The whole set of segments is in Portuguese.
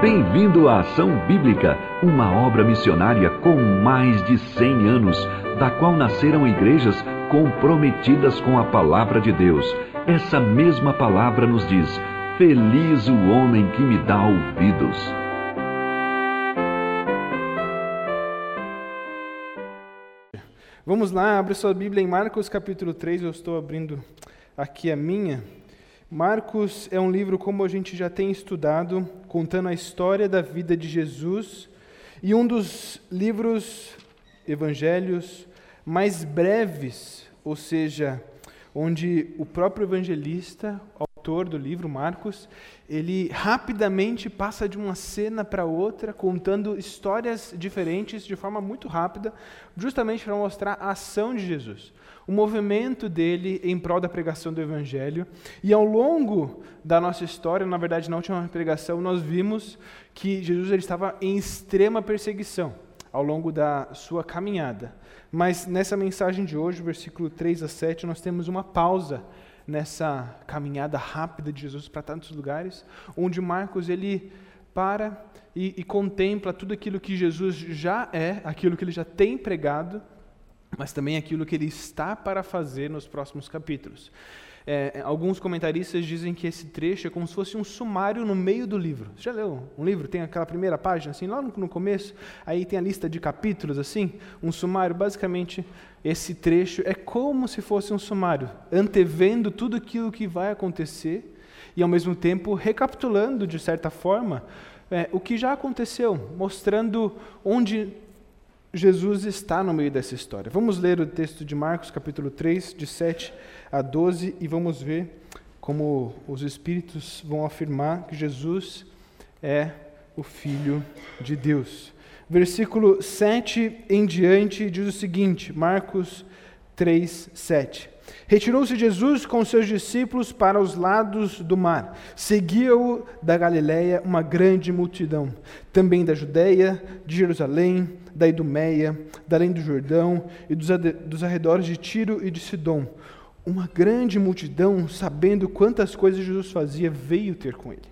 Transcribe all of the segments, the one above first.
Bem-vindo à Ação Bíblica, uma obra missionária com mais de 100 anos, da qual nasceram igrejas comprometidas com a palavra de Deus. Essa mesma palavra nos diz: Feliz o homem que me dá ouvidos. Vamos lá, abre sua Bíblia em Marcos capítulo 3, eu estou abrindo aqui a minha. Marcos é um livro, como a gente já tem estudado, contando a história da vida de Jesus e um dos livros, evangelhos, mais breves, ou seja, onde o próprio evangelista, autor do livro, Marcos, ele rapidamente passa de uma cena para outra, contando histórias diferentes de forma muito rápida, justamente para mostrar a ação de Jesus o movimento dele em prol da pregação do Evangelho. E ao longo da nossa história, na verdade, na última pregação, nós vimos que Jesus ele estava em extrema perseguição ao longo da sua caminhada. Mas nessa mensagem de hoje, versículo 3 a 7, nós temos uma pausa nessa caminhada rápida de Jesus para tantos lugares, onde Marcos ele para e, e contempla tudo aquilo que Jesus já é, aquilo que ele já tem pregado mas também aquilo que ele está para fazer nos próximos capítulos. É, alguns comentaristas dizem que esse trecho é como se fosse um sumário no meio do livro. Você já leu um livro? Tem aquela primeira página, assim, lá no, no começo, aí tem a lista de capítulos, assim, um sumário. Basicamente, esse trecho é como se fosse um sumário, antevendo tudo aquilo que vai acontecer e, ao mesmo tempo, recapitulando, de certa forma, é, o que já aconteceu, mostrando onde Jesus está no meio dessa história. Vamos ler o texto de Marcos, capítulo 3, de 7 a 12, e vamos ver como os Espíritos vão afirmar que Jesus é o Filho de Deus. Versículo 7 em diante diz o seguinte, Marcos 3, 7. Retirou-se Jesus com seus discípulos para os lados do mar. Seguia-o da Galiléia uma grande multidão, também da Judéia, de Jerusalém, da Idumeia, da além do Jordão e dos, dos arredores de Tiro e de Sidom. Uma grande multidão, sabendo quantas coisas Jesus fazia, veio ter com ele.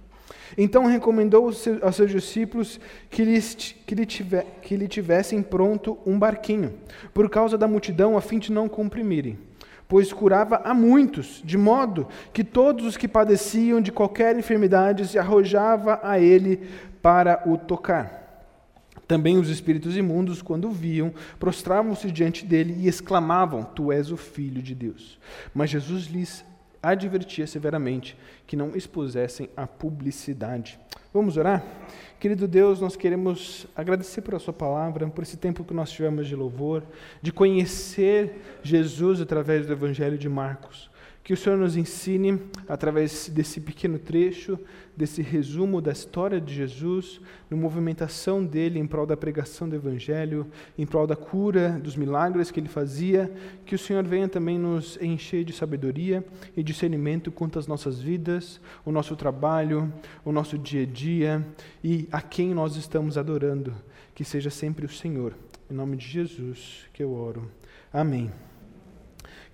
Então recomendou aos seus discípulos que, lhes, que, lhe tiver, que lhe tivessem pronto um barquinho, por causa da multidão, a fim de não comprimirem pois curava a muitos, de modo que todos os que padeciam de qualquer enfermidade se arrojava a ele para o tocar. Também os espíritos imundos, quando o viam, prostravam-se diante dele e exclamavam: Tu és o Filho de Deus. Mas Jesus lhes advertia severamente que não expusessem a publicidade. Vamos orar? Querido Deus, nós queremos agradecer por a Sua palavra, por esse tempo que nós tivemos de louvor, de conhecer Jesus através do Evangelho de Marcos. Que o Senhor nos ensine, através desse pequeno trecho, desse resumo da história de Jesus, na movimentação dele em prol da pregação do Evangelho, em prol da cura, dos milagres que ele fazia, que o Senhor venha também nos encher de sabedoria e discernimento quanto às nossas vidas, o nosso trabalho, o nosso dia a dia e a quem nós estamos adorando. Que seja sempre o Senhor. Em nome de Jesus que eu oro. Amém.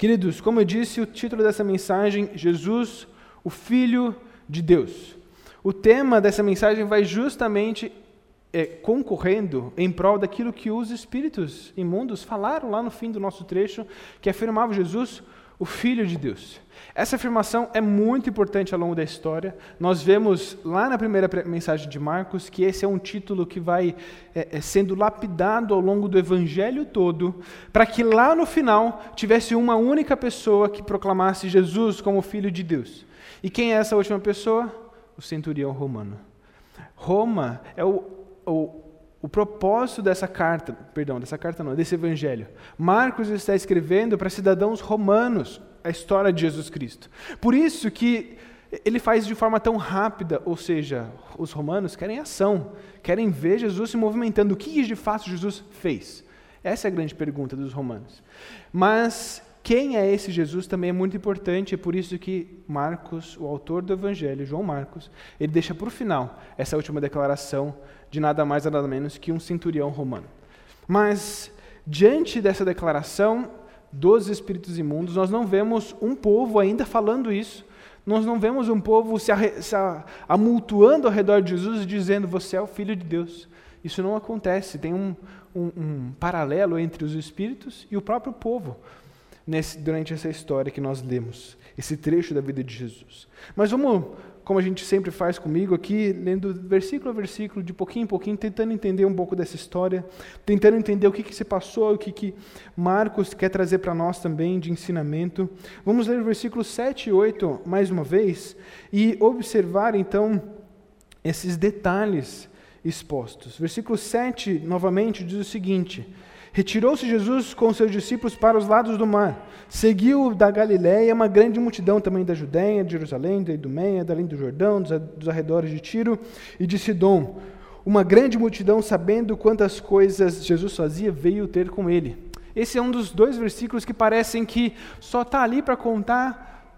Queridos, como eu disse, o título dessa mensagem, Jesus, o Filho de Deus. O tema dessa mensagem vai justamente é, concorrendo em prol daquilo que os espíritos imundos falaram lá no fim do nosso trecho, que afirmava Jesus, o Filho de Deus. Essa afirmação é muito importante ao longo da história. Nós vemos lá na primeira mensagem de Marcos que esse é um título que vai é, é, sendo lapidado ao longo do evangelho todo, para que lá no final tivesse uma única pessoa que proclamasse Jesus como Filho de Deus. E quem é essa última pessoa? O centurião romano. Roma é o, o o propósito dessa carta, perdão, dessa carta não, desse evangelho. Marcos está escrevendo para cidadãos romanos a história de Jesus Cristo. Por isso que ele faz de forma tão rápida, ou seja, os romanos querem ação, querem ver Jesus se movimentando. O que de fato Jesus fez? Essa é a grande pergunta dos romanos. Mas quem é esse Jesus também é muito importante, é por isso que Marcos, o autor do Evangelho, João Marcos, ele deixa para o final essa última declaração de nada mais nada menos que um centurião romano. Mas, diante dessa declaração dos espíritos imundos, nós não vemos um povo ainda falando isso, Nós não vemos um povo se, se amultuando ao redor de Jesus dizendo: Você é o Filho de Deus. Isso não acontece. Tem um, um, um paralelo entre os espíritos e o próprio povo nesse, durante essa história que nós lemos, esse trecho da vida de Jesus. Mas vamos como a gente sempre faz comigo aqui, lendo versículo a versículo, de pouquinho em pouquinho, tentando entender um pouco dessa história, tentando entender o que, que se passou, o que, que Marcos quer trazer para nós também de ensinamento. Vamos ler o versículo 7 e 8 mais uma vez e observar então esses detalhes expostos. Versículo 7, novamente, diz o seguinte. Retirou-se Jesus com seus discípulos para os lados do mar. Seguiu da Galiléia uma grande multidão também da Judéia, de Jerusalém, da Idumeia, da além do Jordão, dos arredores de Tiro e de Sidom. Uma grande multidão, sabendo quantas coisas Jesus fazia, veio ter com ele. Esse é um dos dois versículos que parecem que só está ali para contar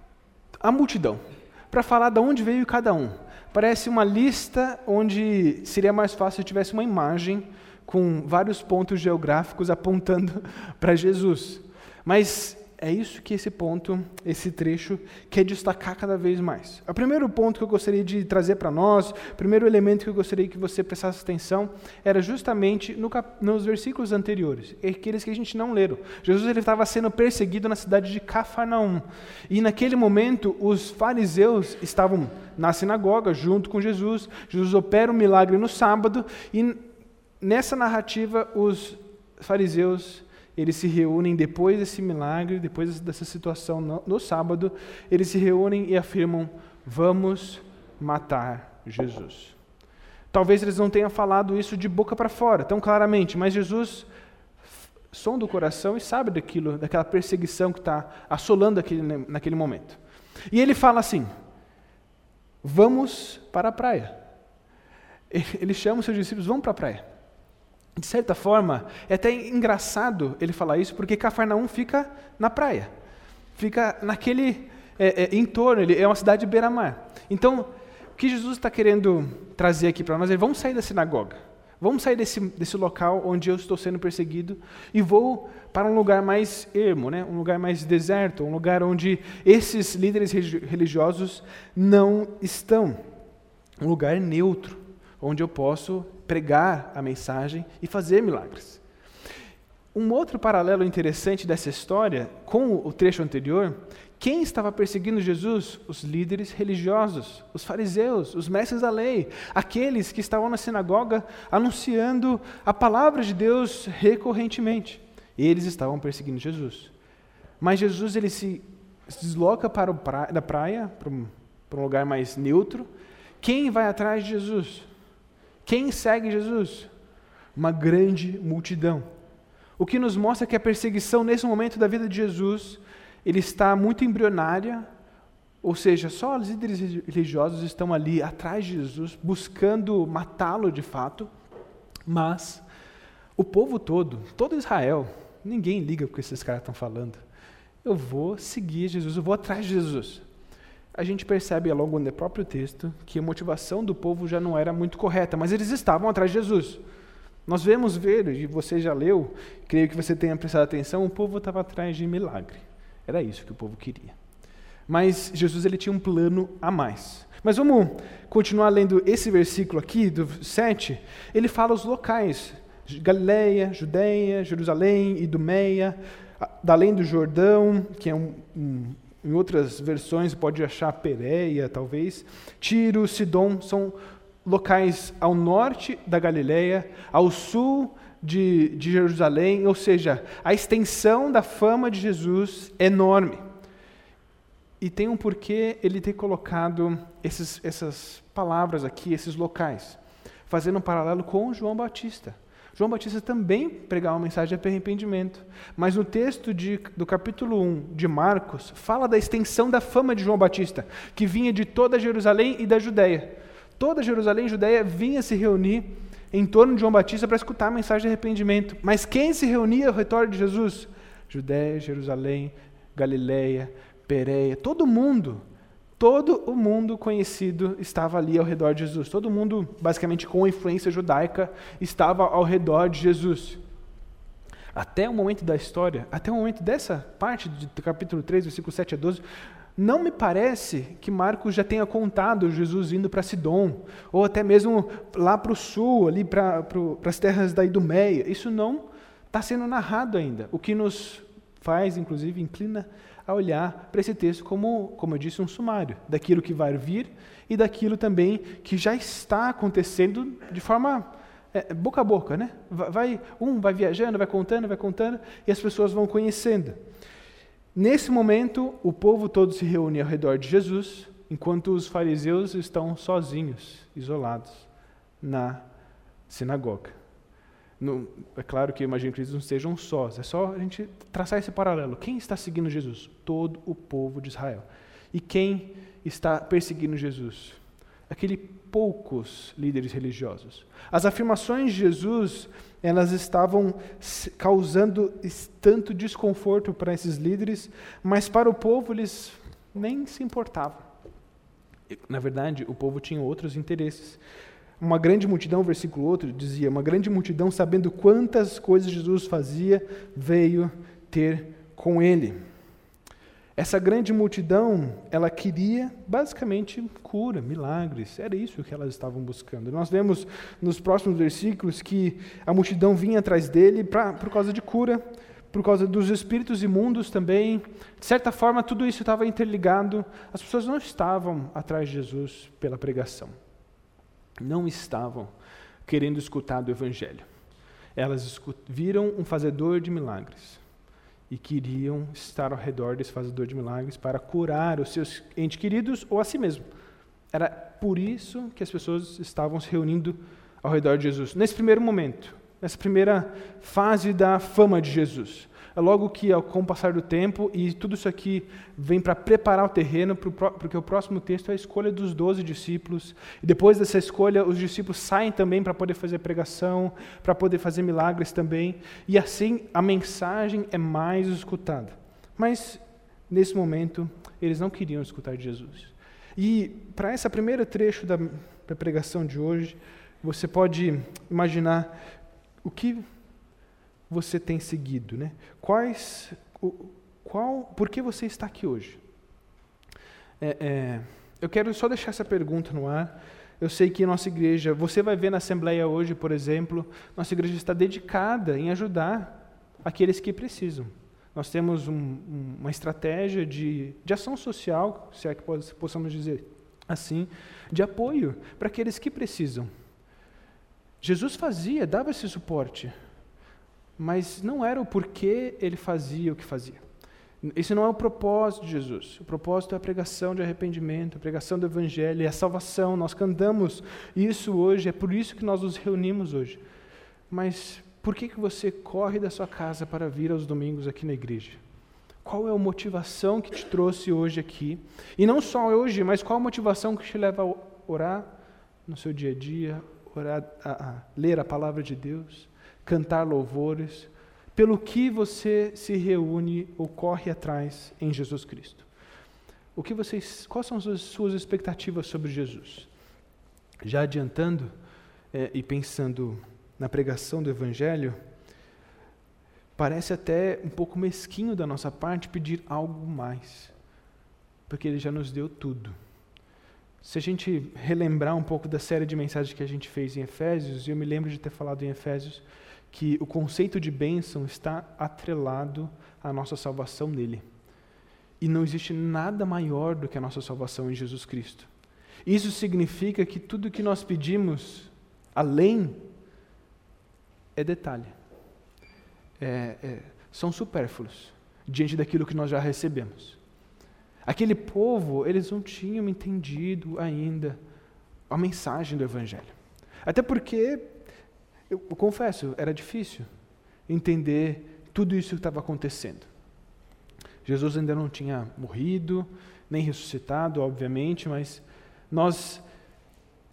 a multidão, para falar de onde veio cada um. Parece uma lista onde seria mais fácil se tivesse uma imagem com vários pontos geográficos apontando para Jesus. Mas é isso que esse ponto, esse trecho, quer destacar cada vez mais. O primeiro ponto que eu gostaria de trazer para nós, o primeiro elemento que eu gostaria que você prestasse atenção, era justamente no cap, nos versículos anteriores, aqueles que a gente não leram. Jesus ele estava sendo perseguido na cidade de Cafarnaum. E naquele momento, os fariseus estavam na sinagoga junto com Jesus. Jesus opera um milagre no sábado e nessa narrativa, os fariseus eles se reúnem depois desse milagre, depois dessa situação no, no, sábado, eles se reúnem e afirmam: vamos matar Jesus. Talvez eles não tenham falado isso de boca para fora, tão claramente, mas Jesus sonda o coração e sabe daquilo, daquela perseguição que está assolando aquele, naquele momento. E ele fala assim: vamos para a praia. Ele chama os seus discípulos, vamos para a praia. De certa forma, é até engraçado ele falar isso, porque Cafarnaum fica na praia, fica naquele é, é, entorno, ele é uma cidade beira-mar. Então, o que Jesus está querendo trazer aqui para nós é: vamos sair da sinagoga, vamos sair desse, desse local onde eu estou sendo perseguido e vou para um lugar mais ermo, né? um lugar mais deserto, um lugar onde esses líderes religiosos não estão, um lugar neutro, onde eu posso pregar a mensagem e fazer milagres. Um outro paralelo interessante dessa história com o trecho anterior, quem estava perseguindo Jesus? Os líderes religiosos, os fariseus, os mestres da lei, aqueles que estavam na sinagoga anunciando a palavra de Deus recorrentemente. Eles estavam perseguindo Jesus. Mas Jesus ele se desloca para o da praia, para um, para um lugar mais neutro. Quem vai atrás de Jesus? Quem segue Jesus? Uma grande multidão. O que nos mostra que a perseguição nesse momento da vida de Jesus, ele está muito embrionária, ou seja, só os líderes religiosos estão ali atrás de Jesus, buscando matá-lo de fato, mas o povo todo, todo Israel, ninguém liga o que esses caras estão falando. Eu vou seguir Jesus, eu vou atrás de Jesus a gente percebe ao longo do próprio texto que a motivação do povo já não era muito correta, mas eles estavam atrás de Jesus. Nós vemos ver, e você já leu, creio que você tenha prestado atenção, o povo estava atrás de milagre. Era isso que o povo queria. Mas Jesus ele tinha um plano a mais. Mas vamos continuar lendo esse versículo aqui, do 7. Ele fala os locais: Galileia, Judeia, Jerusalém, Idumeia, além do Jordão, que é um, um em outras versões pode achar Pereia, talvez. Tiro, Sidom são locais ao norte da Galileia, ao sul de, de Jerusalém, ou seja, a extensão da fama de Jesus é enorme. E tem um porquê ele ter colocado esses, essas palavras aqui, esses locais, fazendo um paralelo com João Batista. João Batista também pregava uma mensagem de arrependimento. Mas no texto de, do capítulo 1 de Marcos, fala da extensão da fama de João Batista, que vinha de toda Jerusalém e da Judéia. Toda Jerusalém e Judéia vinha se reunir em torno de João Batista para escutar a mensagem de arrependimento. Mas quem se reunia ao redor de Jesus? Judéia, Jerusalém, Galiléia, Pereia, todo mundo todo o mundo conhecido estava ali ao redor de Jesus. Todo mundo, basicamente com influência judaica, estava ao redor de Jesus. Até o momento da história, até o momento dessa parte do capítulo 3, versículo 7 a 12, Não me parece que Marcos já tenha contado Jesus indo para Sidom, ou até mesmo lá para o sul, ali para as terras da Idumeia. Isso não está sendo narrado ainda, o que nos faz, inclusive, inclina a olhar para esse texto como, como eu disse, um sumário daquilo que vai vir e daquilo também que já está acontecendo de forma é, boca a boca, né? Vai, um vai viajando, vai contando, vai contando, e as pessoas vão conhecendo. Nesse momento, o povo todo se reúne ao redor de Jesus, enquanto os fariseus estão sozinhos, isolados, na sinagoga. No, é claro que eu imagino que eles não estejam sós, é só a gente traçar esse paralelo. Quem está seguindo Jesus? Todo o povo de Israel. E quem está perseguindo Jesus? Aquele poucos líderes religiosos. As afirmações de Jesus, elas estavam causando tanto desconforto para esses líderes, mas para o povo eles nem se importavam. Na verdade, o povo tinha outros interesses. Uma grande multidão, versículo outro, dizia: Uma grande multidão, sabendo quantas coisas Jesus fazia, veio ter com ele. Essa grande multidão, ela queria basicamente cura, milagres. Era isso que elas estavam buscando. Nós vemos nos próximos versículos que a multidão vinha atrás dele pra, por causa de cura, por causa dos espíritos imundos também. De certa forma, tudo isso estava interligado. As pessoas não estavam atrás de Jesus pela pregação. Não estavam querendo escutar do evangelho. Elas viram um fazedor de milagres e queriam estar ao redor desse fazedor de milagres para curar os seus entes queridos ou a si mesmo. Era por isso que as pessoas estavam se reunindo ao redor de Jesus. Nesse primeiro momento, nessa primeira fase da fama de Jesus. É logo que, com o passar do tempo, e tudo isso aqui vem para preparar o terreno, porque o próximo texto é a escolha dos doze discípulos. E depois dessa escolha, os discípulos saem também para poder fazer pregação, para poder fazer milagres também. E assim a mensagem é mais escutada. Mas, nesse momento, eles não queriam escutar de Jesus. E para esse primeiro trecho da, da pregação de hoje, você pode imaginar o que você tem seguido, né? Quais, o, qual, por que você está aqui hoje? É, é, eu quero só deixar essa pergunta no ar. Eu sei que nossa igreja, você vai ver na assembleia hoje, por exemplo, nossa igreja está dedicada em ajudar aqueles que precisam. Nós temos um, uma estratégia de, de ação social, se é que possamos dizer assim, de apoio para aqueles que precisam. Jesus fazia, dava esse suporte mas não era o porquê ele fazia o que fazia. Esse não é o propósito de Jesus. O propósito é a pregação de arrependimento, a pregação do Evangelho, é a salvação. Nós cantamos isso hoje, é por isso que nós nos reunimos hoje. Mas por que, que você corre da sua casa para vir aos domingos aqui na igreja? Qual é a motivação que te trouxe hoje aqui? E não só hoje, mas qual a motivação que te leva a orar no seu dia a dia, orar, a, a ler a palavra de Deus? Cantar louvores, pelo que você se reúne ou corre atrás em Jesus Cristo. O que vocês, quais são as suas expectativas sobre Jesus? Já adiantando é, e pensando na pregação do Evangelho, parece até um pouco mesquinho da nossa parte pedir algo mais, porque Ele já nos deu tudo. Se a gente relembrar um pouco da série de mensagens que a gente fez em Efésios, eu me lembro de ter falado em Efésios, que o conceito de bênção está atrelado à nossa salvação nele. E não existe nada maior do que a nossa salvação em Jesus Cristo. Isso significa que tudo que nós pedimos além é detalhe. É, é, são supérfluos diante daquilo que nós já recebemos. Aquele povo, eles não tinham entendido ainda a mensagem do Evangelho. Até porque eu, confesso, era difícil entender tudo isso que estava acontecendo. Jesus ainda não tinha morrido, nem ressuscitado, obviamente, mas nós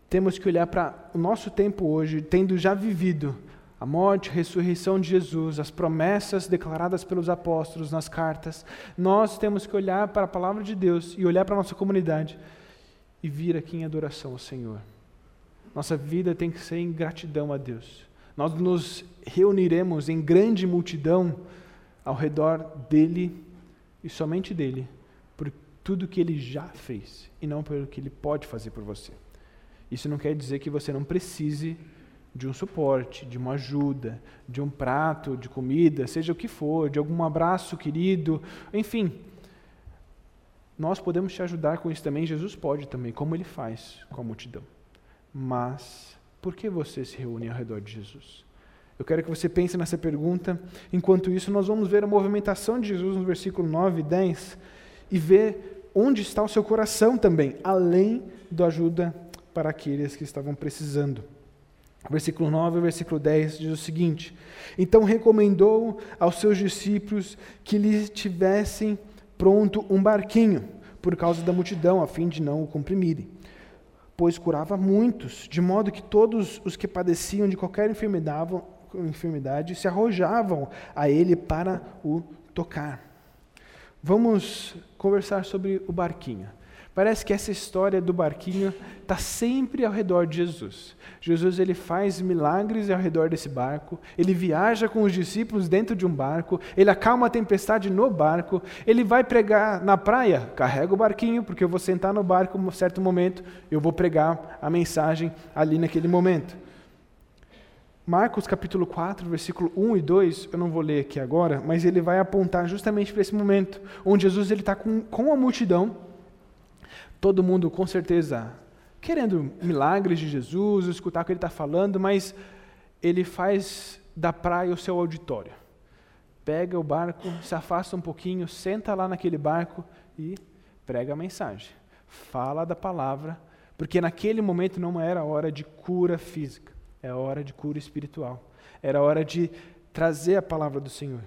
temos que olhar para o nosso tempo hoje, tendo já vivido a morte, a ressurreição de Jesus, as promessas declaradas pelos apóstolos nas cartas. Nós temos que olhar para a palavra de Deus e olhar para a nossa comunidade e vir aqui em adoração ao Senhor. Nossa vida tem que ser em gratidão a Deus. Nós nos reuniremos em grande multidão ao redor dele e somente dele, por, tudo que ele já fez e não pelo que ele pode fazer por você. Isso não quer dizer que você não precise de um suporte, de uma ajuda, de um prato de comida, seja o que for, de algum abraço querido, enfim. Nós podemos te ajudar com isso também, Jesus pode também, como ele faz com a multidão. Mas por que você se reúne ao redor de Jesus? Eu quero que você pense nessa pergunta. Enquanto isso, nós vamos ver a movimentação de Jesus no versículo 9 e 10 e ver onde está o seu coração também, além da ajuda para aqueles que estavam precisando. Versículo 9 e versículo 10 diz o seguinte: Então recomendou aos seus discípulos que lhe tivessem pronto um barquinho, por causa da multidão, a fim de não o comprimirem. Pois curava muitos, de modo que todos os que padeciam de qualquer enfermidade, se arrojavam a ele para o tocar. Vamos conversar sobre o barquinho. Parece que essa história do barquinho está sempre ao redor de Jesus. Jesus ele faz milagres ao redor desse barco, ele viaja com os discípulos dentro de um barco, ele acalma a tempestade no barco, ele vai pregar na praia, carrega o barquinho, porque eu vou sentar no barco em um certo momento, eu vou pregar a mensagem ali naquele momento. Marcos capítulo 4, versículo 1 e 2, eu não vou ler aqui agora, mas ele vai apontar justamente para esse momento, onde Jesus está com, com a multidão, Todo mundo, com certeza, querendo milagres de Jesus, escutar o que ele está falando, mas ele faz da praia o seu auditório. Pega o barco, se afasta um pouquinho, senta lá naquele barco e prega a mensagem. Fala da palavra, porque naquele momento não era hora de cura física, é hora de cura espiritual. Era hora de trazer a palavra do Senhor.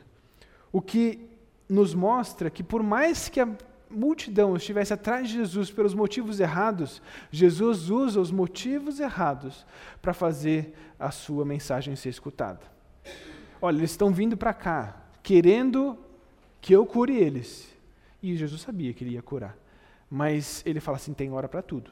O que nos mostra que, por mais que a multidão estivesse atrás de Jesus pelos motivos errados, Jesus usa os motivos errados para fazer a sua mensagem ser escutada. Olha, eles estão vindo para cá, querendo que eu cure eles. E Jesus sabia que ele ia curar. Mas ele fala assim: tem hora para tudo.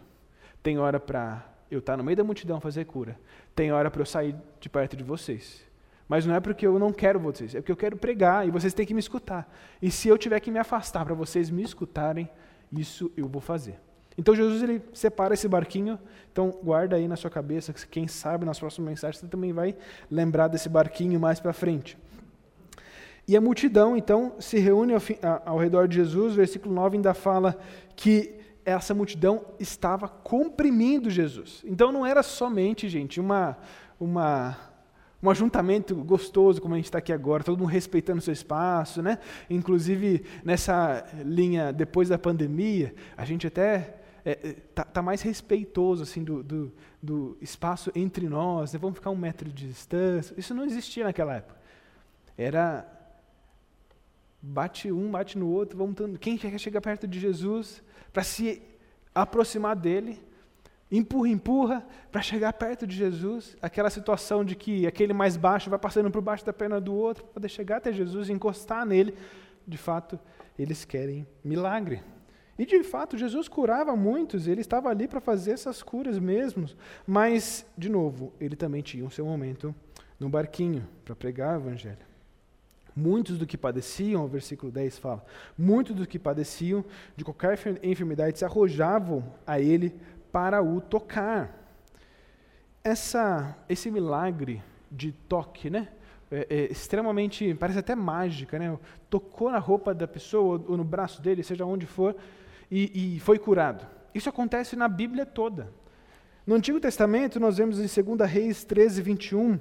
Tem hora para eu estar no meio da multidão fazer cura. Tem hora para eu sair de perto de vocês. Mas não é porque eu não quero vocês, é porque eu quero pregar e vocês têm que me escutar. E se eu tiver que me afastar para vocês me escutarem, isso eu vou fazer. Então Jesus ele separa esse barquinho, então guarda aí na sua cabeça, que quem sabe nas próximas mensagens você também vai lembrar desse barquinho mais para frente. E a multidão então se reúne ao, ao redor de Jesus, versículo 9 ainda fala que essa multidão estava comprimindo Jesus. Então não era somente, gente, uma, uma um ajuntamento gostoso, como a gente está aqui agora, todo mundo respeitando o seu espaço, né? Inclusive, nessa linha, depois da pandemia, a gente até está é, é tá, mais respeitoso assim do, do, do espaço entre nós, né? vamos ficar um metro de distância. Isso não existia naquela época. Era bate um, bate no outro, vamos quem quer chegar perto de Jesus para se aproximar dele, empurra, empurra para chegar perto de Jesus. Aquela situação de que aquele mais baixo vai passando por baixo da perna do outro para poder chegar até Jesus e encostar nele. De fato, eles querem milagre. E de fato, Jesus curava muitos, ele estava ali para fazer essas curas mesmo. Mas, de novo, ele também tinha o seu momento no barquinho para pregar o evangelho. Muitos do que padeciam, o versículo 10 fala, muitos do que padeciam de qualquer enfermidade se arrojavam a ele para o tocar. Essa, esse milagre de toque, né? É, é extremamente, parece até mágica, né? Tocou na roupa da pessoa ou no braço dele, seja onde for, e, e foi curado. Isso acontece na Bíblia toda. No Antigo Testamento, nós vemos em 2 Reis 13, 21,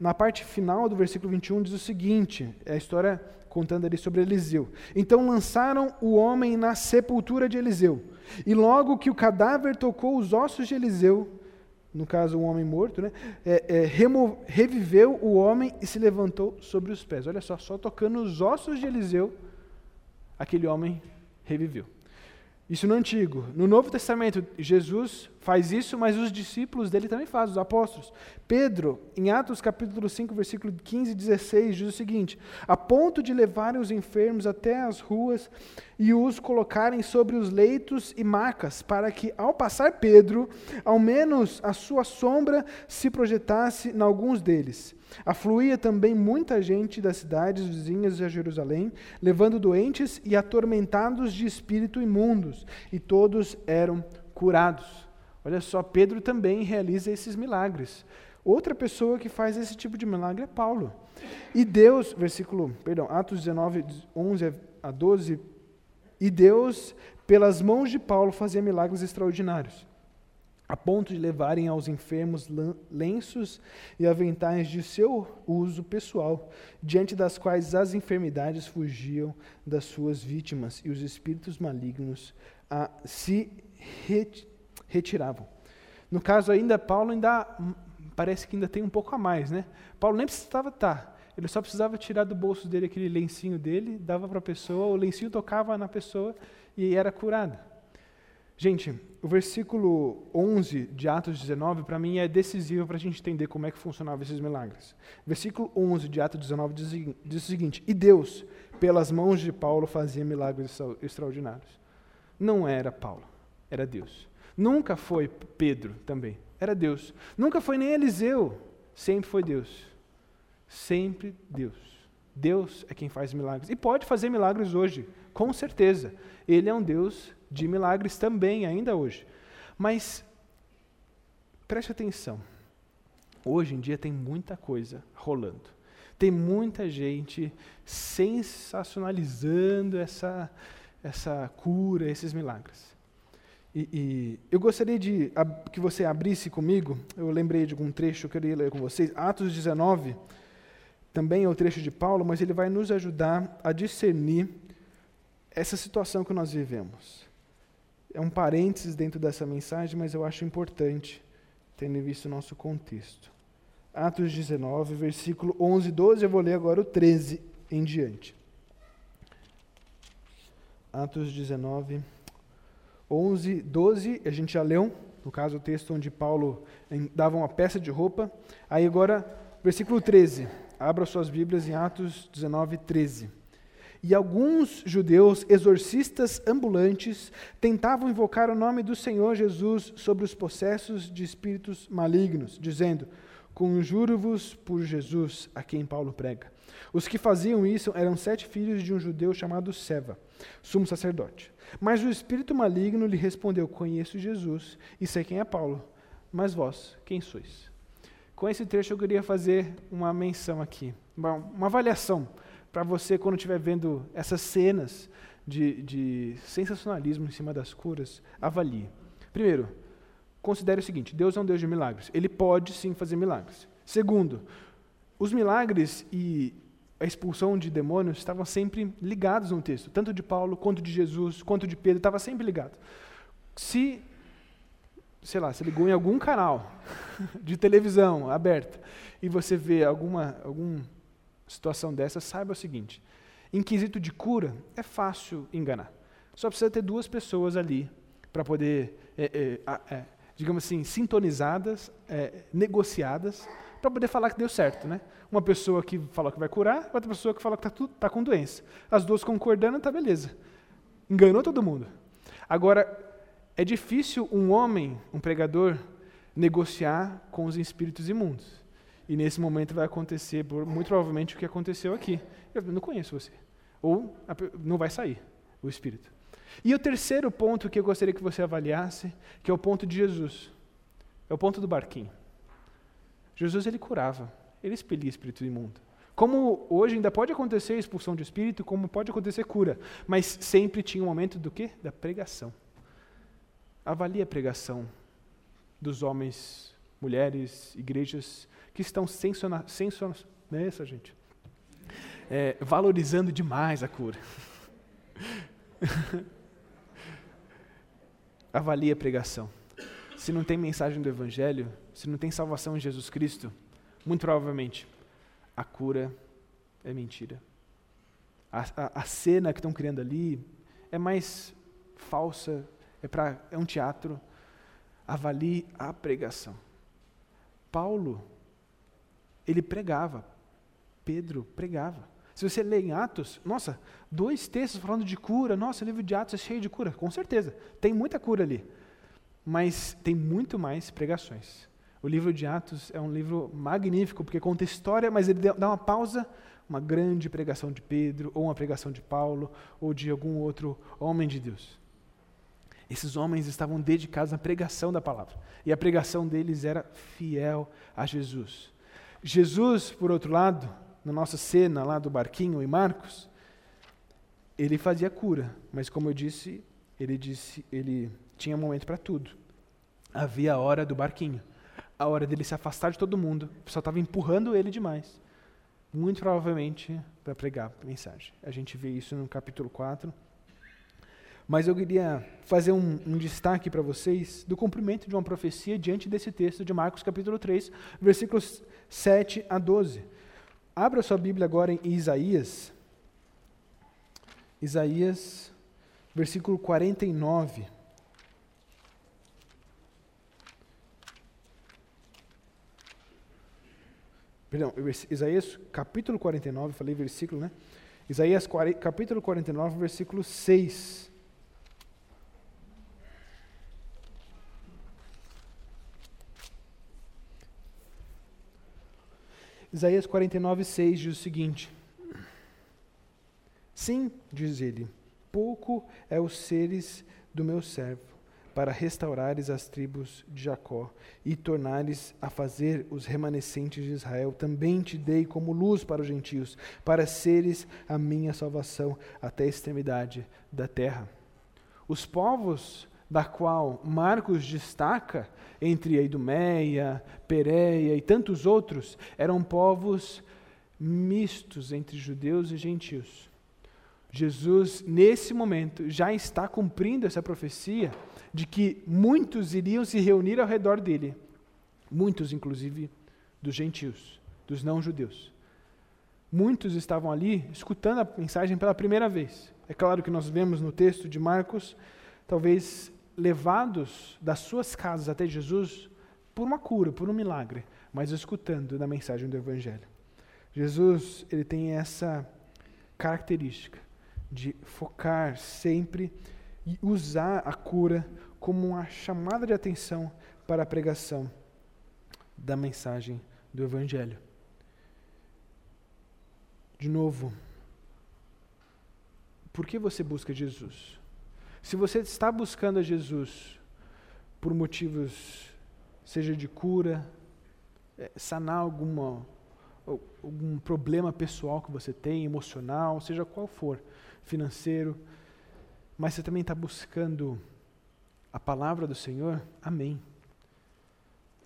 na parte final do versículo 21, diz o seguinte: é a história contando ali sobre Eliseu. Então lançaram o homem na sepultura de Eliseu. E logo que o cadáver tocou os ossos de Eliseu, no caso um homem morto, né, é, é, reviveu o homem e se levantou sobre os pés. Olha só, só tocando os ossos de Eliseu, aquele homem reviveu. Isso no Antigo. No Novo Testamento, Jesus faz isso, mas os discípulos dele também fazem, os apóstolos. Pedro, em Atos capítulo 5, versículo 15 e 16, diz o seguinte: A ponto de levarem os enfermos até as ruas e os colocarem sobre os leitos e macas, para que, ao passar Pedro, ao menos a sua sombra se projetasse em alguns deles. Afluía também muita gente das cidades vizinhas a Jerusalém, levando doentes e atormentados de espírito imundos, e todos eram curados. Olha só, Pedro também realiza esses milagres. Outra pessoa que faz esse tipo de milagre é Paulo. E Deus, versículo, perdão, Atos 19, 11 a 12, e Deus, pelas mãos de Paulo, fazia milagres extraordinários a ponto de levarem aos enfermos lenços e aventais de seu uso pessoal, diante das quais as enfermidades fugiam das suas vítimas e os espíritos malignos se retiravam. No caso ainda, Paulo ainda parece que ainda tem um pouco a mais, né? Paulo nem precisava estar, ele só precisava tirar do bolso dele aquele lencinho dele, dava para a pessoa, o lencinho tocava na pessoa e era curada. Gente, o versículo 11 de Atos 19, para mim, é decisivo para a gente entender como é que funcionavam esses milagres. Versículo 11 de Atos 19 diz, diz o seguinte: E Deus, pelas mãos de Paulo, fazia milagres extraordinários. Não era Paulo, era Deus. Nunca foi Pedro também, era Deus. Nunca foi nem Eliseu, sempre foi Deus. Sempre Deus. Deus é quem faz milagres. E pode fazer milagres hoje, com certeza. Ele é um Deus de milagres também, ainda hoje. Mas, preste atenção. Hoje em dia tem muita coisa rolando. Tem muita gente sensacionalizando essa, essa cura, esses milagres. E, e, eu gostaria de que você abrisse comigo, eu lembrei de algum trecho que eu queria ler com vocês, Atos 19, também é o trecho de Paulo, mas ele vai nos ajudar a discernir essa situação que nós vivemos. É um parênteses dentro dessa mensagem, mas eu acho importante, tendo visto o nosso contexto. Atos 19, versículo 11 e 12, eu vou ler agora o 13 em diante. Atos 19, 11, 12, a gente já leu, no caso o texto onde Paulo dava uma peça de roupa. Aí agora, versículo 13, abra suas Bíblias em Atos 19, 13. E alguns judeus exorcistas ambulantes tentavam invocar o nome do Senhor Jesus sobre os processos de espíritos malignos, dizendo: Conjuro-vos por Jesus, a quem Paulo prega. Os que faziam isso eram sete filhos de um judeu chamado Seva, sumo sacerdote. Mas o espírito maligno lhe respondeu: Conheço Jesus e sei quem é Paulo, mas vós, quem sois? Com esse trecho eu queria fazer uma menção aqui, uma, uma avaliação para você, quando estiver vendo essas cenas de, de sensacionalismo em cima das curas, avalie. Primeiro, considere o seguinte: Deus é um Deus de milagres. Ele pode sim fazer milagres. Segundo, os milagres e a expulsão de demônios estavam sempre ligados no texto, tanto de Paulo, quanto de Jesus, quanto de Pedro, estava sempre ligado. Se, sei lá, você ligou em algum canal de televisão aberto e você vê alguma, algum situação dessa, saiba o seguinte: em quesito de cura, é fácil enganar. Só precisa ter duas pessoas ali para poder, é, é, é, digamos assim, sintonizadas, é, negociadas, para poder falar que deu certo. Né? Uma pessoa que fala que vai curar, outra pessoa que fala que está tá com doença. As duas concordando, está beleza. Enganou todo mundo. Agora, é difícil um homem, um pregador, negociar com os espíritos imundos. E nesse momento vai acontecer, muito provavelmente, o que aconteceu aqui. Eu não conheço você. Ou não vai sair o Espírito. E o terceiro ponto que eu gostaria que você avaliasse, que é o ponto de Jesus. É o ponto do barquinho. Jesus ele curava, ele expelia espírito imundo. Como hoje ainda pode acontecer expulsão de espírito, como pode acontecer cura, mas sempre tinha um momento do quê? Da pregação. Avalie a pregação dos homens, mulheres, igrejas que estão sensona, sensona, nessa gente, é, valorizando demais a cura. Avalie a pregação. Se não tem mensagem do Evangelho, se não tem salvação em Jesus Cristo, muito provavelmente a cura é mentira. A, a, a cena que estão criando ali é mais falsa, é, pra, é um teatro. Avalie a pregação. Paulo, ele pregava. Pedro pregava. Se você lê em Atos, nossa, dois textos falando de cura, nossa, o livro de Atos é cheio de cura, com certeza, tem muita cura ali. Mas tem muito mais pregações. O livro de Atos é um livro magnífico, porque conta história, mas ele dá uma pausa, uma grande pregação de Pedro, ou uma pregação de Paulo, ou de algum outro homem de Deus. Esses homens estavam dedicados à pregação da palavra. E a pregação deles era fiel a Jesus. Jesus, por outro lado, na nossa cena lá do barquinho em Marcos, ele fazia cura, mas como eu disse, ele disse, ele tinha momento para tudo. Havia a hora do barquinho, a hora dele se afastar de todo mundo. O pessoal estava empurrando ele demais. Muito provavelmente para pregar a mensagem. A gente vê isso no capítulo 4. Mas eu queria fazer um, um destaque para vocês do cumprimento de uma profecia diante desse texto de Marcos capítulo 3, versículos 7 a 12. Abra sua Bíblia agora em Isaías. Isaías, versículo 49. Perdão, Isaías capítulo 49, falei versículo, né? Isaías capítulo 49, versículo 6. Isaías 49, 6 diz o seguinte: Sim, diz ele, pouco é os seres do meu servo, para restaurares as tribos de Jacó e tornares a fazer os remanescentes de Israel. Também te dei como luz para os gentios, para seres a minha salvação até a extremidade da terra. Os povos da qual Marcos destaca, entre a Idumeia, Pereia e tantos outros, eram povos mistos entre judeus e gentios. Jesus, nesse momento, já está cumprindo essa profecia de que muitos iriam se reunir ao redor dele, muitos, inclusive, dos gentios, dos não-judeus. Muitos estavam ali escutando a mensagem pela primeira vez. É claro que nós vemos no texto de Marcos, talvez levados das suas casas até Jesus por uma cura, por um milagre, mas escutando da mensagem do Evangelho. Jesus ele tem essa característica de focar sempre e usar a cura como uma chamada de atenção para a pregação da mensagem do Evangelho. De novo, por que você busca Jesus? Se você está buscando a Jesus por motivos, seja de cura, é, sanar alguma, algum problema pessoal que você tem, emocional, seja qual for, financeiro, mas você também está buscando a palavra do Senhor, amém.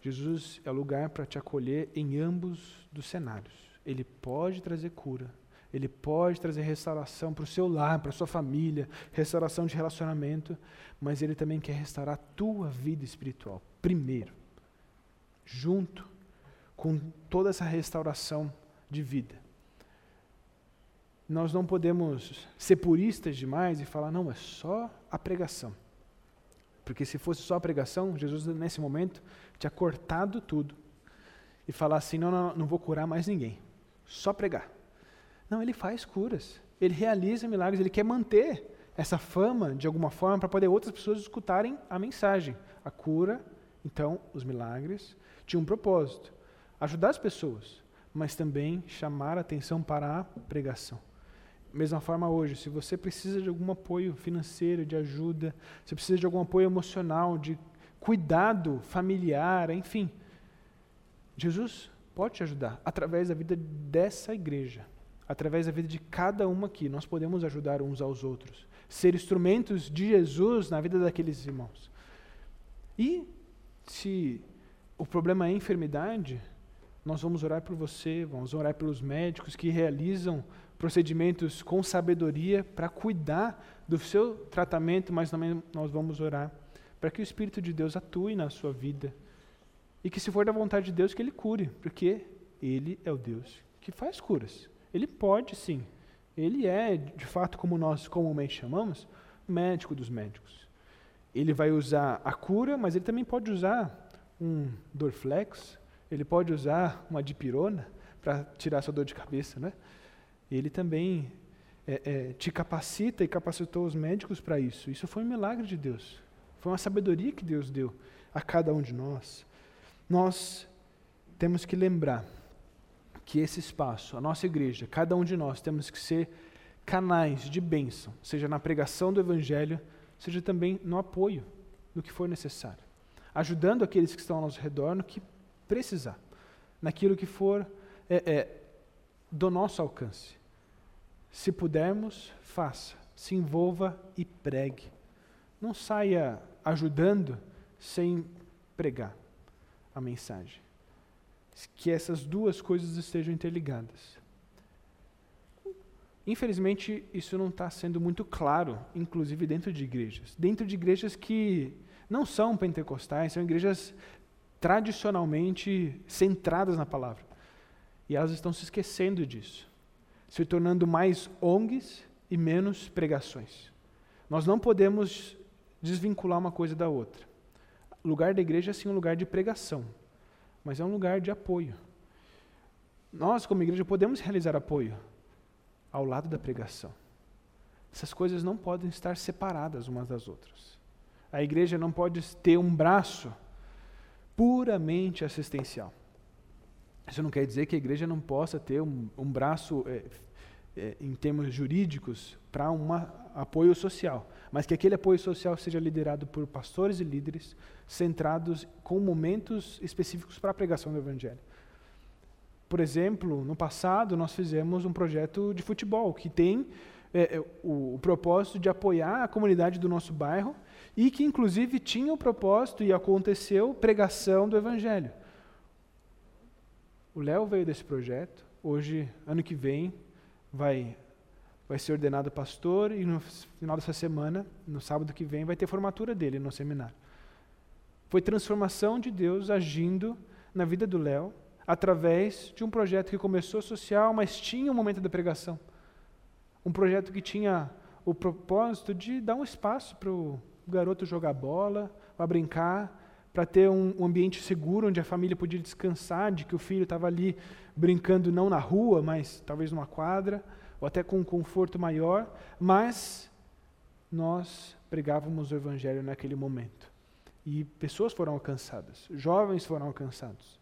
Jesus é o lugar para te acolher em ambos dos cenários. Ele pode trazer cura, ele pode trazer restauração para o seu lar, para a sua família, restauração de relacionamento, mas Ele também quer restaurar a tua vida espiritual, primeiro, junto com toda essa restauração de vida. Nós não podemos ser puristas demais e falar, não, é só a pregação. Porque se fosse só a pregação, Jesus, nesse momento, tinha cortado tudo e falar assim: não, não, não vou curar mais ninguém, só pregar. Não, ele faz curas. Ele realiza milagres, ele quer manter essa fama de alguma forma para poder outras pessoas escutarem a mensagem. A cura, então, os milagres, tinham um propósito: ajudar as pessoas, mas também chamar a atenção para a pregação. Mesma forma hoje, se você precisa de algum apoio financeiro, de ajuda, se precisa de algum apoio emocional, de cuidado familiar, enfim, Jesus pode te ajudar através da vida dessa igreja através da vida de cada uma aqui, nós podemos ajudar uns aos outros, ser instrumentos de Jesus na vida daqueles irmãos. E se o problema é enfermidade, nós vamos orar por você, vamos orar pelos médicos que realizam procedimentos com sabedoria para cuidar do seu tratamento, mas também nós vamos orar para que o Espírito de Deus atue na sua vida e que, se for da vontade de Deus, que Ele cure, porque Ele é o Deus que faz curas. Ele pode sim. Ele é, de fato, como nós comumente chamamos, médico dos médicos. ele vai usar a cura, mas ele também pode usar um Dorflex, ele pode usar uma dipirona para tirar sua dor de cabeça, né? Ele também é, é, te capacita e capacitou os médicos para isso. Isso foi um milagre de Deus. Foi uma sabedoria que Deus deu a cada um de nós. Nós temos que lembrar que esse espaço, a nossa igreja, cada um de nós temos que ser canais de bênção, seja na pregação do Evangelho, seja também no apoio, no que for necessário. Ajudando aqueles que estão ao nosso redor no que precisar, naquilo que for é, é, do nosso alcance. Se pudermos, faça, se envolva e pregue. Não saia ajudando sem pregar a mensagem. Que essas duas coisas estejam interligadas. Infelizmente, isso não está sendo muito claro, inclusive dentro de igrejas. Dentro de igrejas que não são pentecostais, são igrejas tradicionalmente centradas na palavra. E elas estão se esquecendo disso, se tornando mais ONGs e menos pregações. Nós não podemos desvincular uma coisa da outra. O lugar da igreja é sim um lugar de pregação, mas é um lugar de apoio. Nós, como igreja, podemos realizar apoio, ao lado da pregação. Essas coisas não podem estar separadas umas das outras. A igreja não pode ter um braço puramente assistencial. Isso não quer dizer que a igreja não possa ter um, um braço, é, é, em termos jurídicos, para um apoio social, mas que aquele apoio social seja liderado por pastores e líderes centrados com momentos específicos para a pregação do Evangelho. Por exemplo, no passado nós fizemos um projeto de futebol que tem é, o, o, propósito de apoiar a comunidade do nosso bairro e que inclusive tinha o propósito e aconteceu pregação do Evangelho. O Léo veio desse projeto. Hoje, ano que vem, vai vai ser ordenado pastor e no final dessa semana, no sábado que vem, vai ter formatura dele no seminário. Foi transformação de Deus agindo na vida do Léo através de um projeto que começou social, mas tinha um momento da pregação. Um projeto que tinha o propósito de dar um espaço para o garoto jogar bola, para brincar, para ter um, um, ambiente seguro onde a família podia descansar, de que o filho estava ali brincando não na rua, mas talvez numa quadra, ou até com um conforto maior, mas nós pregávamos o evangelho naquele momento. E pessoas foram alcançadas, jovens foram alcançados.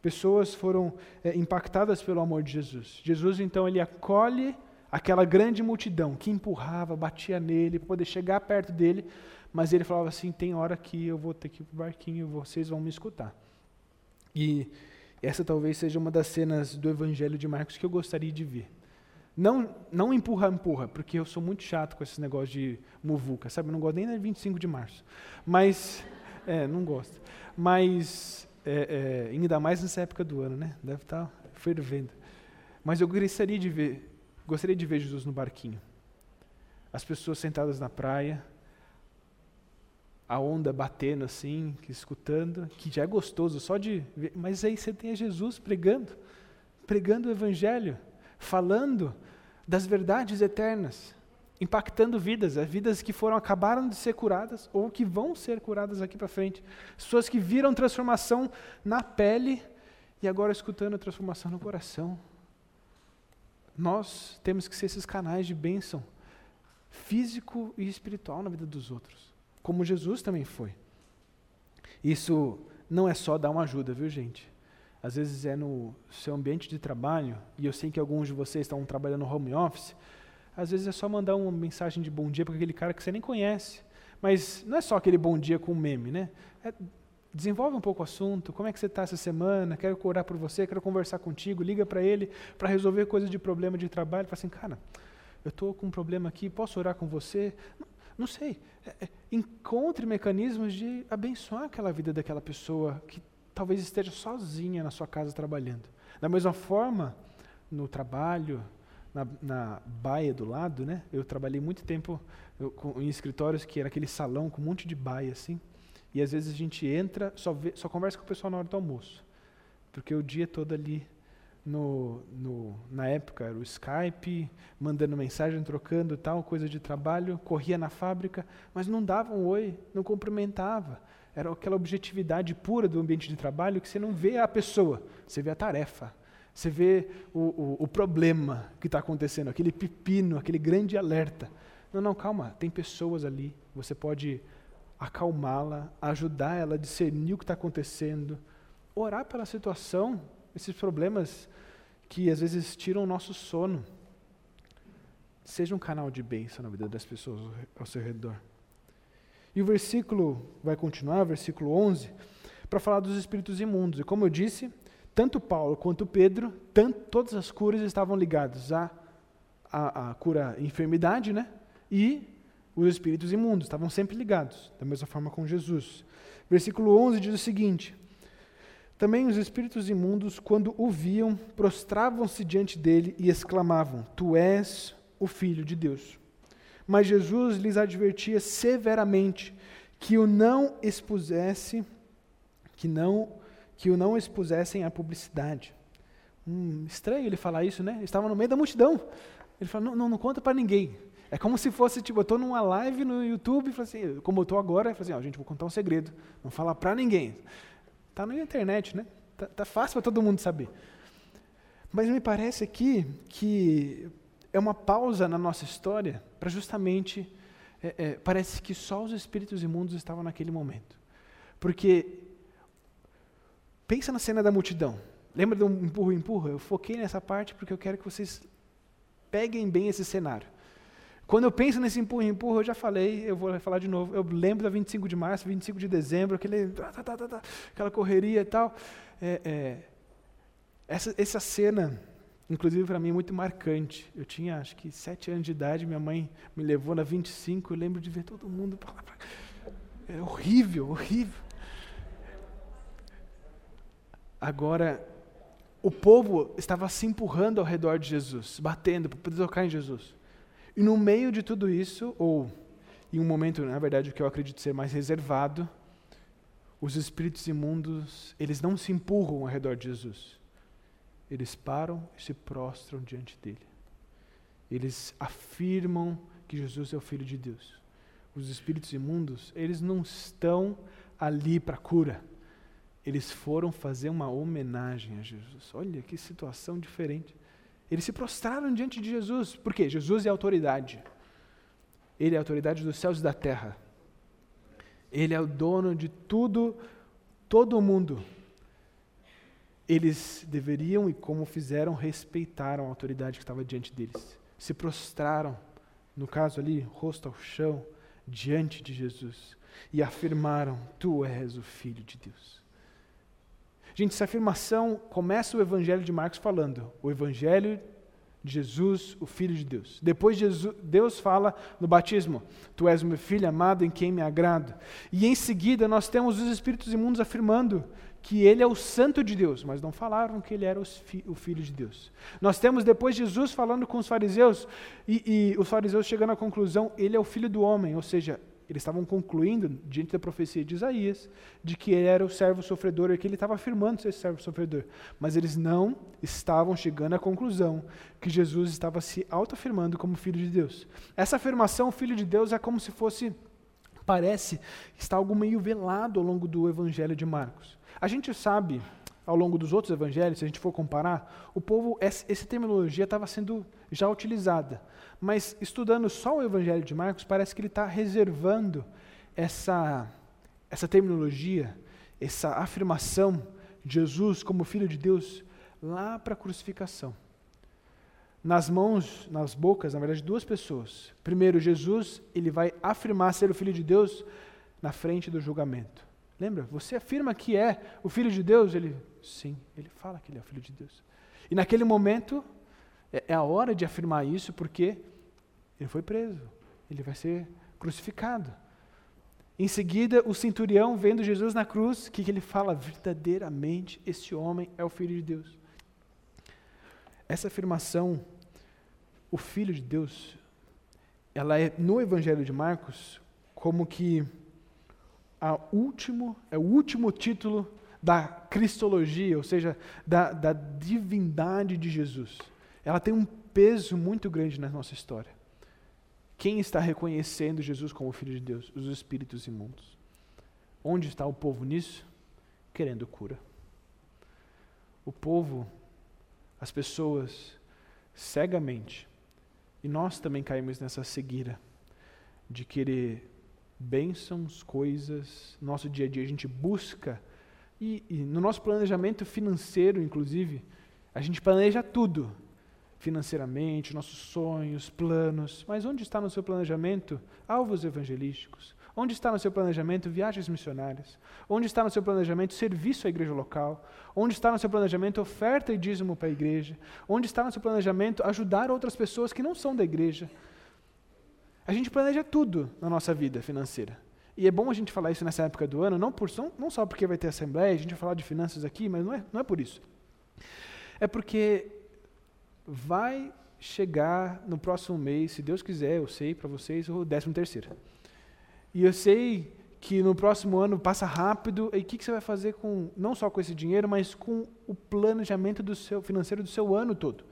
Pessoas foram é, impactadas pelo amor de Jesus. Jesus, então, ele acolhe aquela grande multidão que empurrava, batia nele para poder chegar perto dele, mas ele falava assim: tem hora que eu vou ter que ir para o barquinho, vocês vão me escutar. E essa talvez seja uma das cenas do Evangelho de Marcos que eu gostaria de ver. Não, não empurra, empurra, porque eu sou muito chato com esse negócio de muvuca, sabe? Eu não gosto nem da 25 de março. Mas, é, não gosto. Mas é, é, ainda mais nessa época do ano, né? Deve estar fervendo. Mas eu gostaria de ver, gostaria de ver Jesus no barquinho. As pessoas sentadas na praia, a onda batendo assim, escutando, que já é gostoso só de ver. Mas aí você tem Jesus pregando, pregando o Evangelho, falando das verdades eternas impactando vidas, é, vidas que foram acabaram de ser curadas ou que vão ser curadas aqui para frente. Pessoas que viram transformação na pele e agora escutando a transformação no coração. Nós temos que ser esses canais de bênção físico e espiritual na vida dos outros, como Jesus também foi. Isso não é só dar uma ajuda, viu, gente? Às vezes é no seu ambiente de trabalho, e eu sei que alguns de vocês estão trabalhando no home office, às vezes é só mandar uma mensagem de bom dia para aquele cara que você nem conhece. Mas não é só aquele bom dia com meme, né? É, desenvolve um pouco o assunto. Como é que você está essa semana? Quero orar por você, quero conversar contigo. Liga para ele para resolver coisas de problema de trabalho. Fala assim, cara, eu estou com um problema aqui, posso orar com você? Não, sei. É, é, encontre mecanismos de abençoar aquela vida daquela pessoa que talvez esteja sozinha na sua casa trabalhando. Da mesma forma, no trabalho, na, na baia do lado, né? Eu trabalhei muito tempo eu, com, em escritórios que era aquele salão com um monte de baia assim. E às vezes a gente entra, só, vê, só conversa com o pessoal na hora do almoço. Porque o dia todo ali no, no, na época era o Skype, mandando mensagem, trocando tal, coisa de trabalho, corria na fábrica, mas não dava um oi, não cumprimentava. Era aquela objetividade pura do ambiente de trabalho que você não vê a pessoa, você vê a tarefa, você vê o, o, o problema que está acontecendo, aquele pepino, aquele grande alerta. Não, não, calma, tem pessoas ali, você pode acalmá-la, ajudar ela a discernir o que está acontecendo, orar pela situação, esses problemas que às vezes tiram o nosso sono. Seja um canal de bênção na vida das pessoas ao seu redor. E o versículo vai continuar, versículo 11, para falar dos espíritos imundos. E como eu disse, tanto Paulo quanto Pedro, tanto, todas as curas estavam ligadas à, à, à cura enfermidade, né? E os espíritos imundos estavam sempre ligados, da mesma forma com Jesus. Versículo 11 diz o seguinte: Também os espíritos imundos, quando o viam, prostravam-se diante dele e exclamavam: Tu és o filho de Deus. Mas Jesus lhes advertia severamente que o não expusesse, que não que o não expusessem à publicidade. Hum, estranho ele falar isso, né? Estava no meio da multidão. Ele falou: não, não, não conta para ninguém. É como se fosse, tipo, eu estou numa live no YouTube, assim, como eu estou agora, eu assim, ó, gente, vou contar um segredo. Não falar para ninguém. Está na internet, né? Tá, tá fácil para todo mundo saber. Mas me parece aqui que é uma pausa na nossa história para justamente. É, é, parece que só os espíritos imundos estavam naquele momento. Porque. Pensa na cena da multidão. Lembra do empurra, empurra? Eu foquei nessa parte porque eu quero que vocês peguem bem esse cenário. Quando eu penso nesse empurra, empurra, eu já falei, eu vou falar de novo. Eu lembro da 25 de março, 25 de dezembro, aquele, tá, tá, tá, aquela correria e tal. É, é, essa, essa cena inclusive para mim é muito marcante. Eu tinha acho que sete anos de idade, minha mãe me levou na 25, eu lembro de ver todo mundo. É horrível, horrível. Agora, o povo estava se empurrando ao redor de Jesus, batendo para tocar em Jesus. E no meio de tudo isso, ou em um momento, na verdade, que eu acredito ser mais reservado, os espíritos imundos, eles não se empurram ao redor de Jesus eles param e se prostram diante dele. Eles afirmam que Jesus é o Filho de Deus. Os espíritos imundos, eles não estão ali para cura. Eles foram fazer uma homenagem a Jesus. Olha que situação diferente. Eles se prostraram diante de Jesus. Por quê? Jesus é autoridade. Ele é a autoridade dos céus e da terra. Ele é o dono de tudo, todo o mundo eles deveriam, e como fizeram, respeitaram a autoridade que estava diante deles. Se prostraram, no caso ali, rosto ao chão, diante de Jesus, e afirmaram: Tu és o Filho de Deus. Gente, essa afirmação começa o Evangelho de Marcos falando: o Evangelho de Jesus, o Filho de Deus. Depois Jesus, Deus fala no batismo: Tu és meu filho amado em quem me agrado. E em seguida nós temos os espíritos imundos afirmando que ele é o santo de Deus, mas não falaram que ele era o filho de Deus. Nós temos depois Jesus falando com os fariseus, e, e, os fariseus chegando à conclusão, ele é o filho do homem, ou seja, eles estavam concluindo, diante da profecia de Isaías, de que ele era o servo sofredor, e que ele estava afirmando ser servo sofredor. Mas eles não estavam chegando à conclusão que Jesus estava se autoafirmando como filho de Deus. Essa afirmação, filho de Deus, é como se fosse, parece, está algo meio velado ao longo do evangelho de Marcos. A gente sabe, ao longo dos outros evangelhos, se a gente for comparar, o povo, essa terminologia estava sendo já utilizada. Mas estudando só o evangelho de Marcos, parece que ele está reservando essa, essa terminologia, essa afirmação de Jesus como Filho de Deus lá para a crucificação. Nas mãos, nas bocas, na verdade, de duas pessoas. Primeiro, Jesus, ele vai afirmar ser o Filho de Deus na frente do julgamento. Lembra? Você afirma que é o Filho de Deus? Ele, sim, ele fala que ele é Filho de Deus. E naquele momento, é, é a hora de afirmar isso, porque ele foi preso, ele vai ser crucificado. Em seguida, o centurião, vendo Jesus na cruz, o que, que ele fala? Verdadeiramente, esse homem é o Filho de Deus. Essa afirmação, o Filho de Deus, ela é no Evangelho de Marcos como que a último, é o último título da cristologia, ou seja, da, da divindade de Jesus, ela tem um peso muito grande na nossa história. Quem está reconhecendo Jesus como Filho de Deus? Os espíritos imundos. Onde está o povo nisso? Querendo cura. O povo, as pessoas, cegamente, e nós também caímos nessa cegueira de querer bênçãos, coisas, nosso dia a dia a gente busca, e, e no nosso planejamento financeiro, inclusive, a gente planeja tudo, financeiramente, nossos sonhos, planos, mas onde está no seu planejamento alvos evangelísticos? Onde está no seu planejamento viagens missionárias? Onde está no seu planejamento serviço à igreja local? Onde está no seu planejamento oferta e dízimo para a igreja? Onde está no seu planejamento ajudar outras pessoas que não são da igreja? A gente planeja tudo na nossa vida financeira. E é bom a gente falar isso nessa época do ano, não, por, não só porque vai ter assembleia, a gente vai falar de finanças aqui, mas não é, não é por isso. É porque vai chegar no próximo mês, se Deus quiser, eu sei para vocês, o décimo terceiro. E eu sei que no próximo ano passa rápido, e o que, que, você vai fazer com, não só com esse dinheiro, mas com o planejamento do seu, financeiro do seu ano todo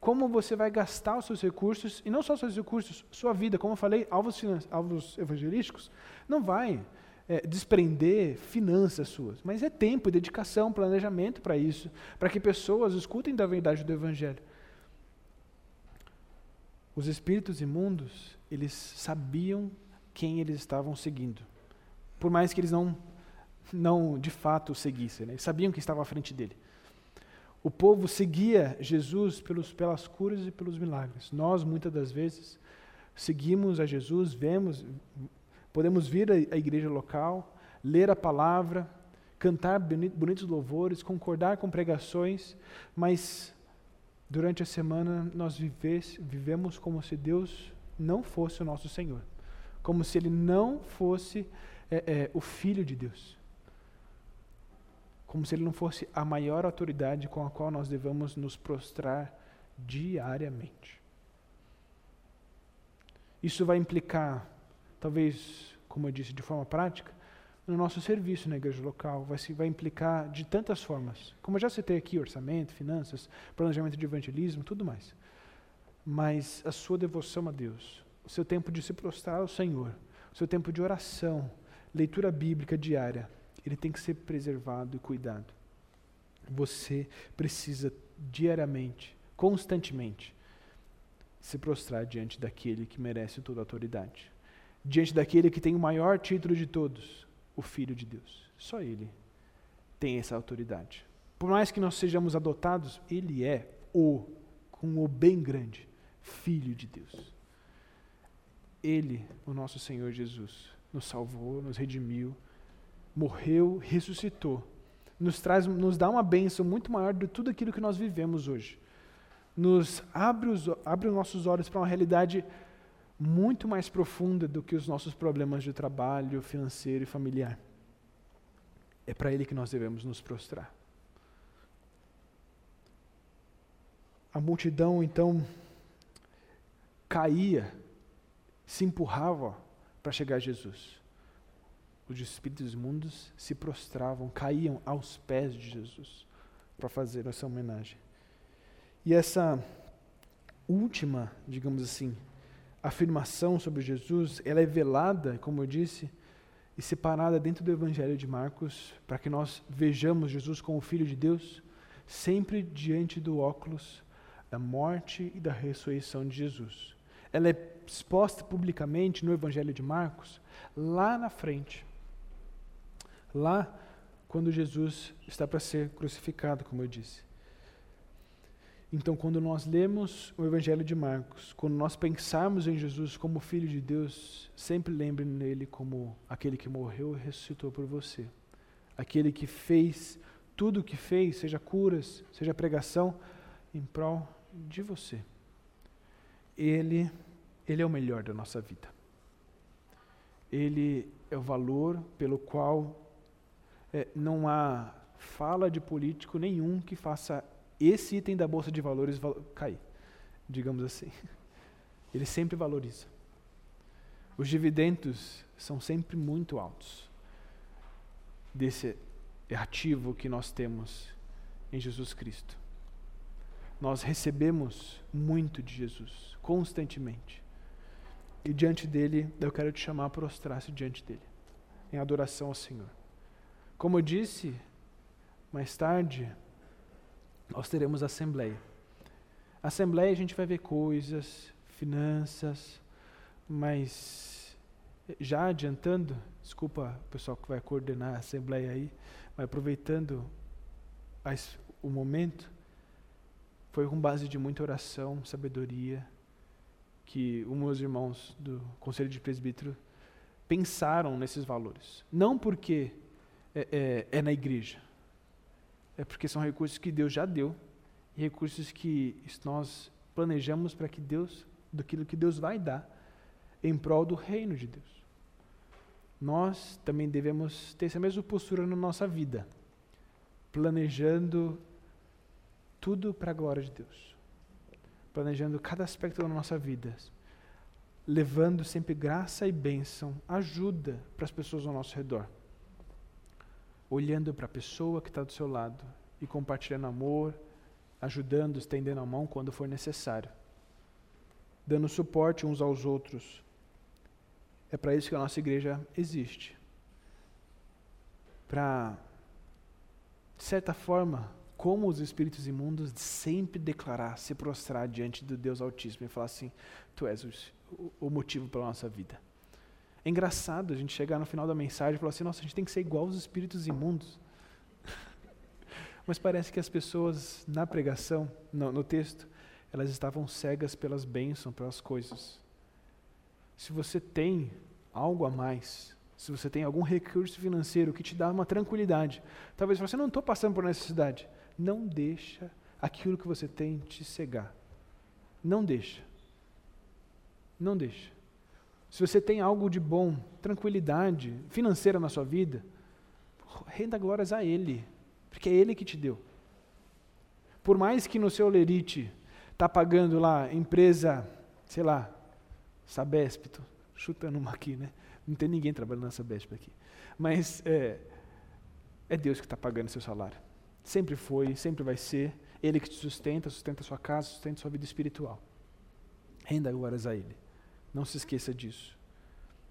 como você vai gastar os seus recursos, e não só os seus recursos, sua vida, como eu falei, alvos, alvos evangelísticos, não vai é, desprender finanças suas, mas é tempo, dedicação, planejamento para isso, para que pessoas escutem da verdade do Evangelho. Os espíritos imundos, eles sabiam quem eles estavam seguindo, por mais que eles não, não de fato seguissem, né? eles sabiam que estava à frente dele. O povo seguia Jesus pelos, pelas curas e pelos milagres. Nós, muitas das vezes, seguimos a Jesus, vemos, podemos vir à igreja local, ler a palavra, cantar bonitos louvores, concordar com pregações, mas durante a semana nós vivemos como se Deus não fosse o nosso Senhor, como se Ele não fosse é, é, o Filho de Deus como se ele não fosse a maior autoridade com a qual nós devemos nos prostrar diariamente. Isso vai implicar, talvez, como eu disse, de forma prática, no nosso serviço na igreja local, vai, vai implicar de tantas formas. Como eu já citei aqui, orçamento, finanças, planejamento de evangelismo, tudo mais. Mas a sua devoção a Deus, o seu tempo de se prostrar ao Senhor, o seu tempo de oração, leitura bíblica diária, ele tem que ser preservado e cuidado. Você precisa diariamente, constantemente, se prostrar diante daquele que merece toda a autoridade. Diante daquele que tem o maior título de todos, o Filho de Deus. Só Ele tem essa autoridade. Por mais que nós sejamos adotados, Ele é o, com o bem grande, Filho de Deus. Ele, o nosso Senhor Jesus, nos salvou, nos redimiu, morreu, ressuscitou, nos traz, nos dá uma bênção muito maior de tudo aquilo que nós vivemos hoje. Nos abre os, abre os nossos olhos para uma realidade muito mais profunda do que os nossos problemas de trabalho, financeiro e familiar. É para Ele que nós devemos nos prostrar. A multidão então caía, se empurrava para chegar a Jesus os espíritos imundos se prostravam, caíam aos pés de Jesus para fazer essa homenagem. E essa última, digamos assim, afirmação sobre Jesus, ela é velada, como eu disse, e separada dentro do Evangelho de Marcos, para que nós vejamos Jesus como Filho de Deus, sempre diante do óculos da morte e da ressurreição de Jesus. Ela é exposta publicamente no Evangelho de Marcos, lá na frente, lá quando Jesus está para ser crucificado, como eu disse. Então, quando nós lemos o Evangelho de Marcos, quando nós pensarmos em Jesus como Filho de Deus, sempre lembre nele como aquele que morreu e ressuscitou por você. Aquele que fez tudo o que fez, seja curas, seja pregação, em prol de você. Ele, ele é o melhor da nossa vida. Ele é o valor pelo qual é, não há fala de político nenhum que faça esse item da Bolsa de Valores val cair, digamos assim. Ele sempre valoriza. Os dividendos são sempre muito altos desse, ativo que nós temos em Jesus Cristo. Nós recebemos muito de Jesus, constantemente. E diante dele, eu quero te chamar a prostrar-se diante dele, em adoração ao Senhor. Como eu disse, mais tarde, nós teremos assembleia. Assembleia a gente vai ver coisas, finanças, mas já adiantando, desculpa o pessoal que vai coordenar a assembleia aí, mas aproveitando as, o momento, foi com base de muita oração, sabedoria, que os meus irmãos do Conselho de Presbítero pensaram nesses valores. Não porque é, é, é na igreja, é porque são recursos que Deus já deu e recursos que nós planejamos para que Deus, daquilo que Deus vai dar, em prol do reino de Deus. Nós também devemos ter essa mesma postura na nossa vida, planejando tudo para a glória de Deus, planejando cada aspecto da nossa vida, levando sempre graça e bênção, ajuda para as pessoas ao nosso redor, olhando para a pessoa que está do seu lado e compartilhando amor, ajudando, estendendo a mão quando for necessário, dando suporte uns aos outros. É para isso que a nossa igreja existe. Para, de certa forma, como os espíritos imundos, sempre declarar, se prostrar diante do Deus Altíssimo e falar assim: Tu és o, o motivo pela nossa vida. É engraçado a gente chegar no final da mensagem e falar assim: Nossa, a gente tem que ser igual aos espíritos imundos. Mas parece que as pessoas na pregação, no, no texto, elas estavam cegas pelas bênçãos, pelas coisas. Se você tem algo a mais, se você tem algum recurso financeiro que te dá uma tranquilidade, talvez você não estou passando por necessidade, não deixa aquilo que você tem te cegar. Não deixa. Não deixa. Se você tem algo de bom, tranquilidade financeira na sua vida, renda glórias a Ele porque é Ele que te deu. Por mais que no seu lerite está pagando lá empresa, sei lá, Sabesp, chutando uma aqui, né? Não tem ninguém trabalhando na Sabesp aqui. Mas é, é Deus que está pagando seu salário. Sempre foi, sempre vai ser. Ele que te sustenta, sustenta sua casa, sustenta sua vida espiritual. Renda glórias a Ele. Não se esqueça disso.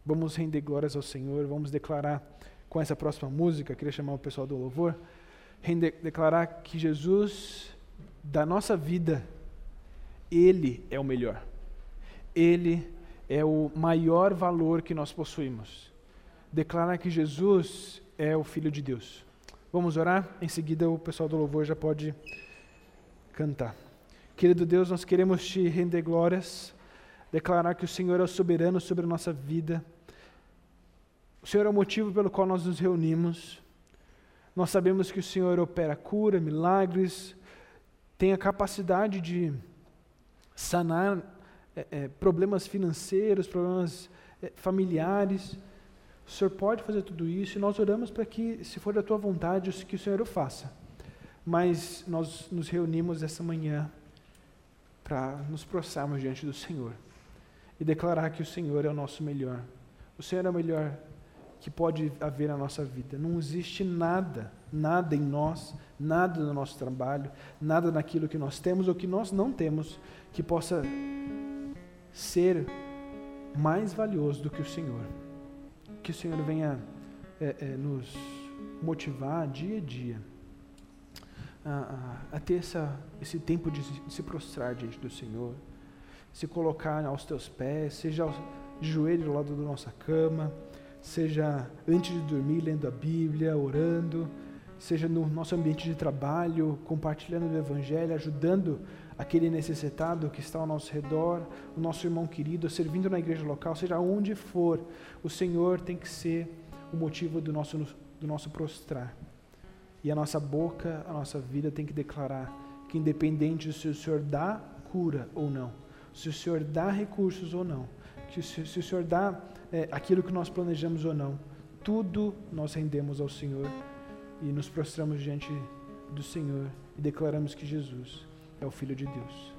Vamos render glórias ao Senhor, vamos declarar com essa próxima música, queria chamar o pessoal do louvor declarar que Jesus, da nossa vida, Ele é o melhor. Ele é o maior valor que nós possuímos. Declarar que Jesus é o Filho de Deus. Vamos orar? Em seguida, o pessoal do louvor já pode cantar. Querido Deus, nós queremos te render glórias, declarar que o Senhor é o soberano sobre a nossa vida. O Senhor é o motivo pelo qual nós nos reunimos. Nós sabemos que o Senhor opera cura, milagres, tem a capacidade de sanar é, é, problemas financeiros, problemas é, familiares. O Senhor pode fazer tudo isso e nós oramos para que, se for da tua vontade, que o Senhor o faça. Mas nós nos reunimos essa manhã para nos prostrarmos diante do Senhor e declarar que o Senhor é o nosso melhor. O Senhor é o melhor que pode haver na nossa vida. Não existe nada, nada em nós, nada no nosso trabalho, nada naquilo que nós temos ou que nós não temos que possa ser mais valioso do que o Senhor. Que o Senhor venha é, é, nos motivar dia a dia a, a, a ter essa, esse tempo de se, de se prostrar diante do Senhor, se colocar aos teus pés, seja de joelho ao lado da nossa cama seja antes de dormir lendo a Bíblia, orando, seja no nosso ambiente de trabalho, compartilhando o Evangelho, ajudando aquele necessitado que está ao nosso redor, o nosso irmão querido, servindo na igreja local, seja onde for, o Senhor tem que ser o motivo do nosso, do nosso prostrar. E a nossa boca, a nossa vida tem que declarar que, independente se o Senhor dá cura ou não, se o Senhor dá recursos ou não, que se, se o Senhor dá é, aquilo que nós planejamos ou não, tudo nós rendemos ao Senhor e nos prostramos diante do Senhor e declaramos que Jesus é o Filho de Deus.